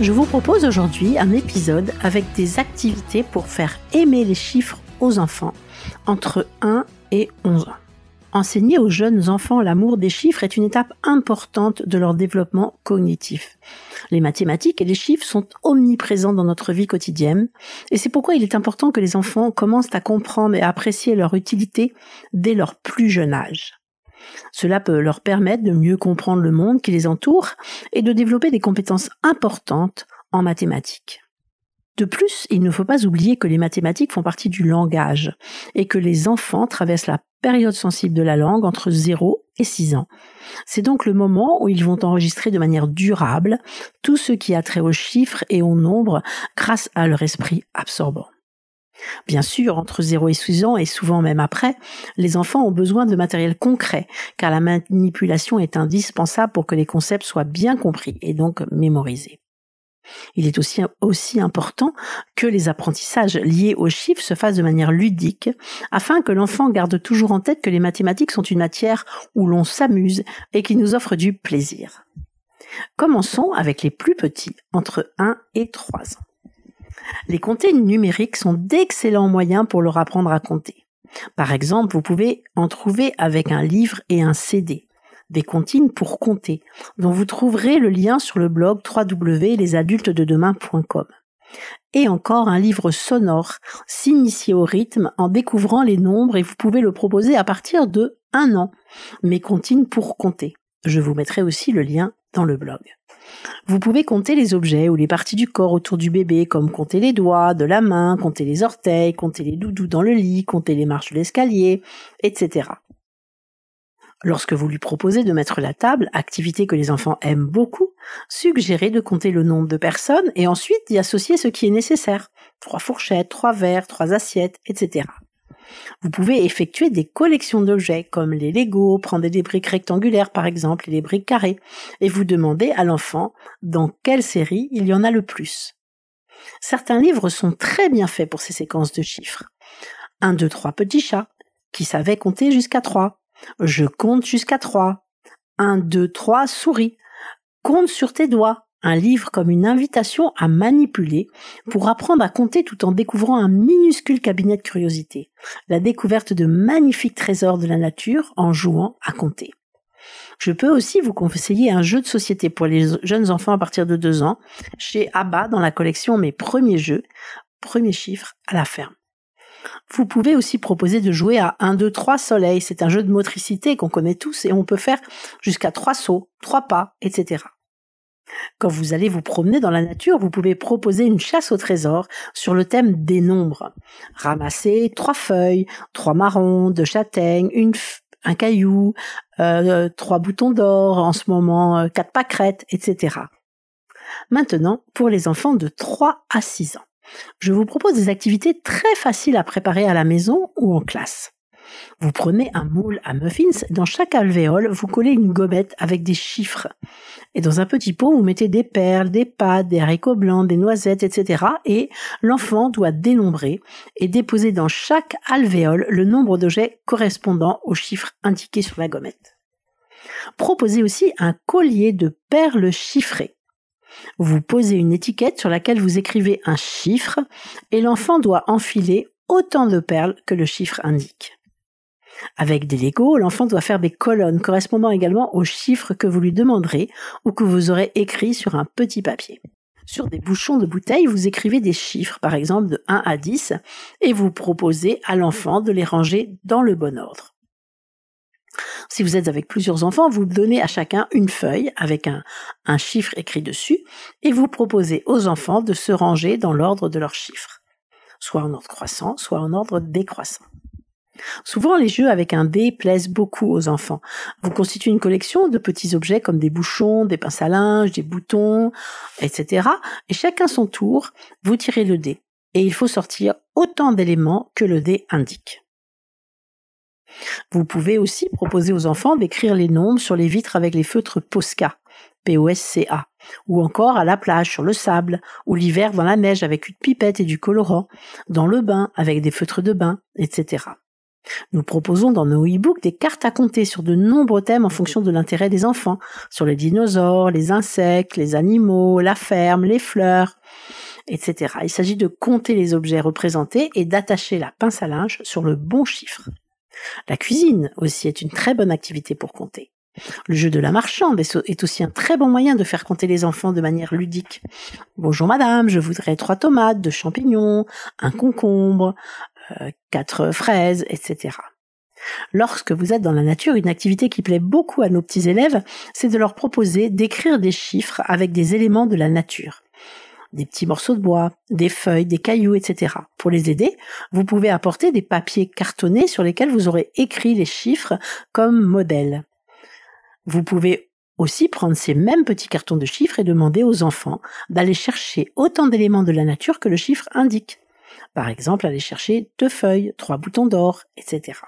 Je vous propose aujourd'hui un épisode avec des activités pour faire aimer les chiffres aux enfants entre 1 et 11 ans. Enseigner aux jeunes enfants l'amour des chiffres est une étape importante de leur développement cognitif. Les mathématiques et les chiffres sont omniprésents dans notre vie quotidienne et c'est pourquoi il est important que les enfants commencent à comprendre et à apprécier leur utilité dès leur plus jeune âge. Cela peut leur permettre de mieux comprendre le monde qui les entoure et de développer des compétences importantes en mathématiques. De plus, il ne faut pas oublier que les mathématiques font partie du langage et que les enfants traversent la période sensible de la langue entre 0 et 6 ans. C'est donc le moment où ils vont enregistrer de manière durable tout ce qui a trait aux chiffres et au nombre grâce à leur esprit absorbant. Bien sûr, entre 0 et 6 ans, et souvent même après, les enfants ont besoin de matériel concret, car la manipulation est indispensable pour que les concepts soient bien compris et donc mémorisés. Il est aussi, aussi important que les apprentissages liés aux chiffres se fassent de manière ludique, afin que l'enfant garde toujours en tête que les mathématiques sont une matière où l'on s'amuse et qui nous offre du plaisir. Commençons avec les plus petits, entre 1 et 3 ans. Les comptées numériques sont d'excellents moyens pour leur apprendre à compter. Par exemple, vous pouvez en trouver avec un livre et un CD, des comptines pour compter, dont vous trouverez le lien sur le blog www.lesadultesdedemain.com. Et encore un livre sonore, s'initier au rythme en découvrant les nombres et vous pouvez le proposer à partir de un an. Mes comptines pour compter. Je vous mettrai aussi le lien dans le blog. Vous pouvez compter les objets ou les parties du corps autour du bébé, comme compter les doigts de la main, compter les orteils, compter les doudous dans le lit, compter les marches de l'escalier, etc. Lorsque vous lui proposez de mettre la table, activité que les enfants aiment beaucoup, suggérez de compter le nombre de personnes et ensuite d'y associer ce qui est nécessaire. Trois fourchettes, trois verres, trois assiettes, etc. Vous pouvez effectuer des collections d'objets comme les Lego, prendre des briques rectangulaires par exemple et des briques carrées, et vous demandez à l'enfant dans quelle série il y en a le plus. Certains livres sont très bien faits pour ces séquences de chiffres. Un, deux, trois petits chats, qui savaient compter jusqu'à trois? Je compte jusqu'à trois. Un, deux, trois souris. Compte sur tes doigts un livre comme une invitation à manipuler pour apprendre à compter tout en découvrant un minuscule cabinet de curiosité, la découverte de magnifiques trésors de la nature en jouant à compter. Je peux aussi vous conseiller un jeu de société pour les jeunes enfants à partir de deux ans chez ABBA dans la collection Mes premiers jeux, premiers chiffres à la ferme. Vous pouvez aussi proposer de jouer à 1, 2, 3 soleils. C'est un jeu de motricité qu'on connaît tous et on peut faire jusqu'à trois sauts, trois pas, etc. Quand vous allez vous promener dans la nature, vous pouvez proposer une chasse au trésor sur le thème des nombres. Ramasser trois feuilles, trois marrons, deux châtaignes, une un caillou, euh, trois boutons d'or, en ce moment euh, quatre pâquerettes, etc. Maintenant, pour les enfants de 3 à 6 ans, je vous propose des activités très faciles à préparer à la maison ou en classe. Vous prenez un moule à muffins, dans chaque alvéole, vous collez une gommette avec des chiffres. Et dans un petit pot, vous mettez des perles, des pâtes, des haricots blancs, des noisettes, etc. Et l'enfant doit dénombrer et déposer dans chaque alvéole le nombre d'objets correspondant aux chiffres indiqués sur la gommette. Proposez aussi un collier de perles chiffrées. Vous posez une étiquette sur laquelle vous écrivez un chiffre et l'enfant doit enfiler autant de perles que le chiffre indique. Avec des Legos, l'enfant doit faire des colonnes correspondant également aux chiffres que vous lui demanderez ou que vous aurez écrits sur un petit papier. Sur des bouchons de bouteille, vous écrivez des chiffres, par exemple de 1 à 10, et vous proposez à l'enfant de les ranger dans le bon ordre. Si vous êtes avec plusieurs enfants, vous donnez à chacun une feuille avec un, un chiffre écrit dessus et vous proposez aux enfants de se ranger dans l'ordre de leurs chiffres, soit en ordre croissant, soit en ordre décroissant. Souvent, les jeux avec un dé plaisent beaucoup aux enfants. Vous constituez une collection de petits objets comme des bouchons, des pinces à linge, des boutons, etc. Et chacun son tour, vous tirez le dé. Et il faut sortir autant d'éléments que le dé indique. Vous pouvez aussi proposer aux enfants d'écrire les nombres sur les vitres avec les feutres Posca, P-O-S-C-A, ou encore à la plage sur le sable, ou l'hiver dans la neige avec une pipette et du colorant, dans le bain avec des feutres de bain, etc. Nous proposons dans nos e-books des cartes à compter sur de nombreux thèmes en fonction de l'intérêt des enfants, sur les dinosaures, les insectes, les animaux, la ferme, les fleurs, etc. Il s'agit de compter les objets représentés et d'attacher la pince à linge sur le bon chiffre. La cuisine aussi est une très bonne activité pour compter. Le jeu de la marchande est aussi un très bon moyen de faire compter les enfants de manière ludique. Bonjour madame, je voudrais trois tomates, deux champignons, un concombre, quatre fraises, etc. Lorsque vous êtes dans la nature, une activité qui plaît beaucoup à nos petits élèves, c'est de leur proposer d'écrire des chiffres avec des éléments de la nature. Des petits morceaux de bois, des feuilles, des cailloux, etc. Pour les aider, vous pouvez apporter des papiers cartonnés sur lesquels vous aurez écrit les chiffres comme modèle. Vous pouvez aussi prendre ces mêmes petits cartons de chiffres et demander aux enfants d'aller chercher autant d'éléments de la nature que le chiffre indique. Par exemple, aller chercher deux feuilles, trois boutons d'or, etc.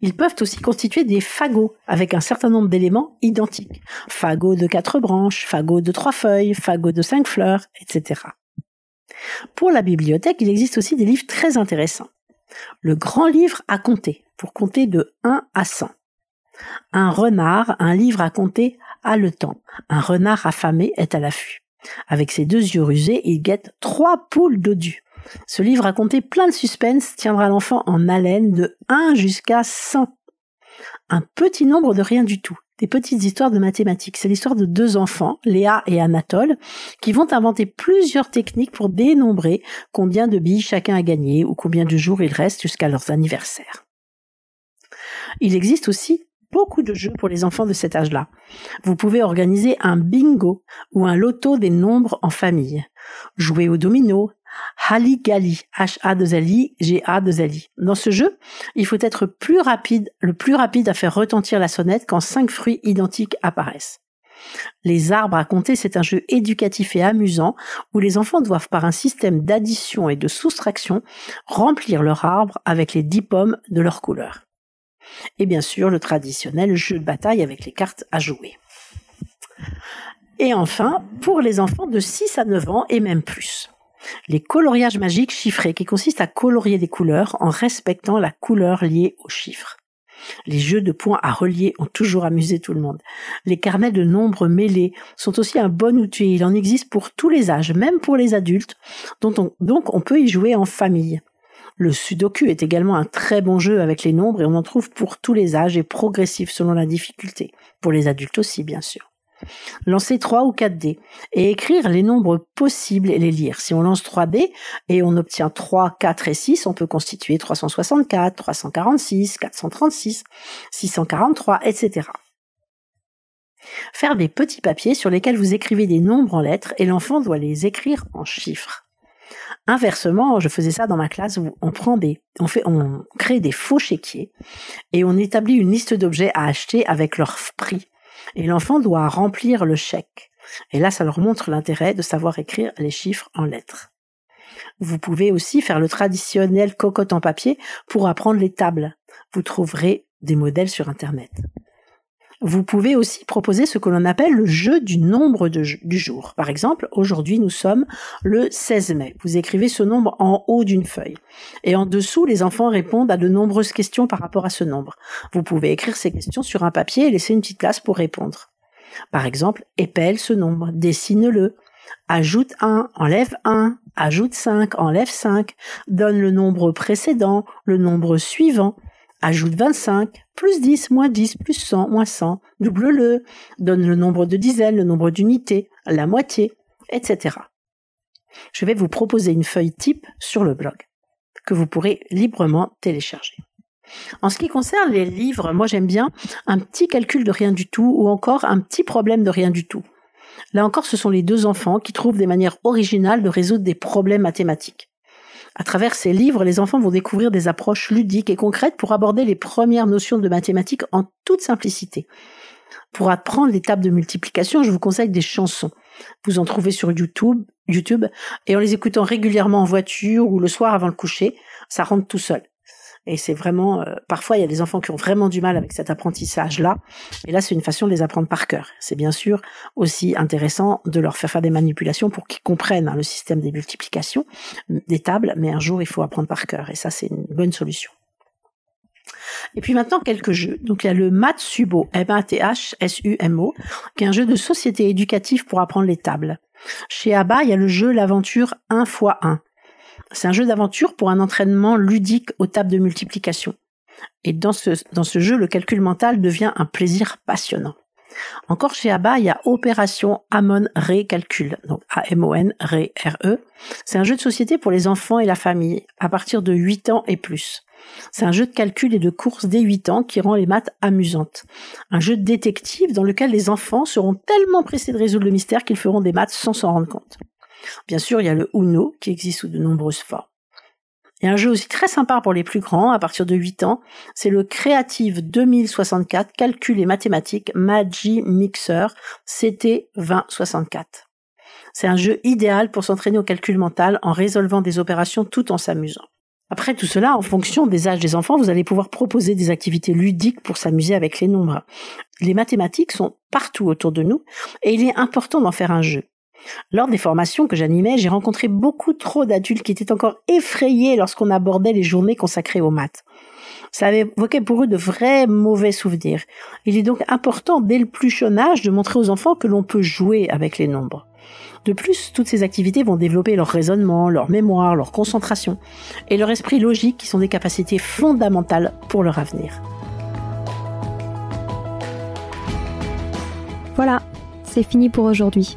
Ils peuvent aussi constituer des fagots avec un certain nombre d'éléments identiques. Fagot de quatre branches, fagot de trois feuilles, fagot de cinq fleurs, etc. Pour la bibliothèque, il existe aussi des livres très intéressants. Le grand livre à compter, pour compter de 1 à 100. Un renard, un livre à compter temps. Un renard affamé est à l'affût. Avec ses deux yeux rusés, il guette trois poules dodus. Ce livre à plein de suspense tiendra l'enfant en haleine de 1 jusqu'à 100. Un petit nombre de rien du tout. Des petites histoires de mathématiques. C'est l'histoire de deux enfants, Léa et Anatole, qui vont inventer plusieurs techniques pour dénombrer combien de billes chacun a gagné ou combien de jours il reste jusqu'à leurs anniversaires. Il existe aussi beaucoup de jeux pour les enfants de cet âge-là. Vous pouvez organiser un bingo ou un loto des nombres en famille. Jouer au domino, Hali-Gali, H-A-2-L-I, G-A-2-L-I. Dans ce jeu, il faut être rapide, le plus rapide à faire retentir la sonnette quand cinq fruits identiques apparaissent. Les arbres à compter, c'est un jeu éducatif et amusant où les enfants doivent par un système d'addition et de soustraction remplir leur arbre avec les dix pommes de leur couleur. Et bien sûr, le traditionnel jeu de bataille avec les cartes à jouer. Et enfin, pour les enfants de 6 à 9 ans et même plus les coloriages magiques chiffrés qui consistent à colorier des couleurs en respectant la couleur liée aux chiffres. Les jeux de points à relier ont toujours amusé tout le monde. Les carnets de nombres mêlés sont aussi un bon outil. Il en existe pour tous les âges, même pour les adultes, dont on, donc on peut y jouer en famille. Le Sudoku est également un très bon jeu avec les nombres et on en trouve pour tous les âges et progressif selon la difficulté. Pour les adultes aussi, bien sûr lancer 3 ou 4 dés et écrire les nombres possibles et les lire. Si on lance 3 dés et on obtient 3, 4 et 6, on peut constituer 364, 346, 436, 643, etc. Faire des petits papiers sur lesquels vous écrivez des nombres en lettres et l'enfant doit les écrire en chiffres. Inversement, je faisais ça dans ma classe où on prend des, on fait, on crée des faux chéquiers et on établit une liste d'objets à acheter avec leur prix et l'enfant doit remplir le chèque. Et là, ça leur montre l'intérêt de savoir écrire les chiffres en lettres. Vous pouvez aussi faire le traditionnel cocotte en papier pour apprendre les tables. Vous trouverez des modèles sur Internet. Vous pouvez aussi proposer ce que l'on appelle le jeu du nombre du jour. Par exemple, aujourd'hui nous sommes le 16 mai. Vous écrivez ce nombre en haut d'une feuille. Et en dessous, les enfants répondent à de nombreuses questions par rapport à ce nombre. Vous pouvez écrire ces questions sur un papier et laisser une petite place pour répondre. Par exemple, épelle ce nombre, dessine-le, ajoute 1, enlève 1, ajoute 5, enlève 5, donne le nombre précédent, le nombre suivant, ajoute 25, plus 10, moins 10, plus 100, moins 100, double-le, donne le nombre de dizaines, le nombre d'unités, la moitié, etc. Je vais vous proposer une feuille type sur le blog que vous pourrez librement télécharger. En ce qui concerne les livres, moi j'aime bien un petit calcul de rien du tout ou encore un petit problème de rien du tout. Là encore, ce sont les deux enfants qui trouvent des manières originales de résoudre des problèmes mathématiques. À travers ces livres, les enfants vont découvrir des approches ludiques et concrètes pour aborder les premières notions de mathématiques en toute simplicité. Pour apprendre les tables de multiplication, je vous conseille des chansons. Vous en trouvez sur YouTube, YouTube, et en les écoutant régulièrement en voiture ou le soir avant le coucher, ça rentre tout seul. Et c'est vraiment, euh, parfois il y a des enfants qui ont vraiment du mal avec cet apprentissage-là. Et là, c'est une façon de les apprendre par cœur. C'est bien sûr aussi intéressant de leur faire faire des manipulations pour qu'ils comprennent hein, le système des multiplications, des tables. Mais un jour, il faut apprendre par cœur. Et ça, c'est une bonne solution. Et puis maintenant, quelques jeux. Donc il y a le Matsubo, M-A-T-H-S-U-M-O, qui est un jeu de société éducative pour apprendre les tables. Chez ABBA, il y a le jeu L'aventure 1 x 1. C'est un jeu d'aventure pour un entraînement ludique aux tables de multiplication. Et dans ce, jeu, le calcul mental devient un plaisir passionnant. Encore chez ABBA, il y a Opération Amon Ré Calcul, donc A-M-O-N Ré R-E. C'est un jeu de société pour les enfants et la famille, à partir de 8 ans et plus. C'est un jeu de calcul et de course dès 8 ans qui rend les maths amusantes. Un jeu de détective dans lequel les enfants seront tellement pressés de résoudre le mystère qu'ils feront des maths sans s'en rendre compte. Bien sûr, il y a le Uno qui existe sous de nombreuses formes. Et un jeu aussi très sympa pour les plus grands, à partir de 8 ans, c'est le Creative 2064 Calcul et mathématiques Magi Mixer CT 2064. C'est un jeu idéal pour s'entraîner au calcul mental en résolvant des opérations tout en s'amusant. Après tout cela, en fonction des âges des enfants, vous allez pouvoir proposer des activités ludiques pour s'amuser avec les nombres. Les mathématiques sont partout autour de nous et il est important d'en faire un jeu. Lors des formations que j'animais, j'ai rencontré beaucoup trop d'adultes qui étaient encore effrayés lorsqu'on abordait les journées consacrées aux maths. Ça avait évoqué pour eux de vrais mauvais souvenirs. Il est donc important, dès le plus jeune âge, de montrer aux enfants que l'on peut jouer avec les nombres. De plus, toutes ces activités vont développer leur raisonnement, leur mémoire, leur concentration et leur esprit logique qui sont des capacités fondamentales pour leur avenir. Voilà, c'est fini pour aujourd'hui.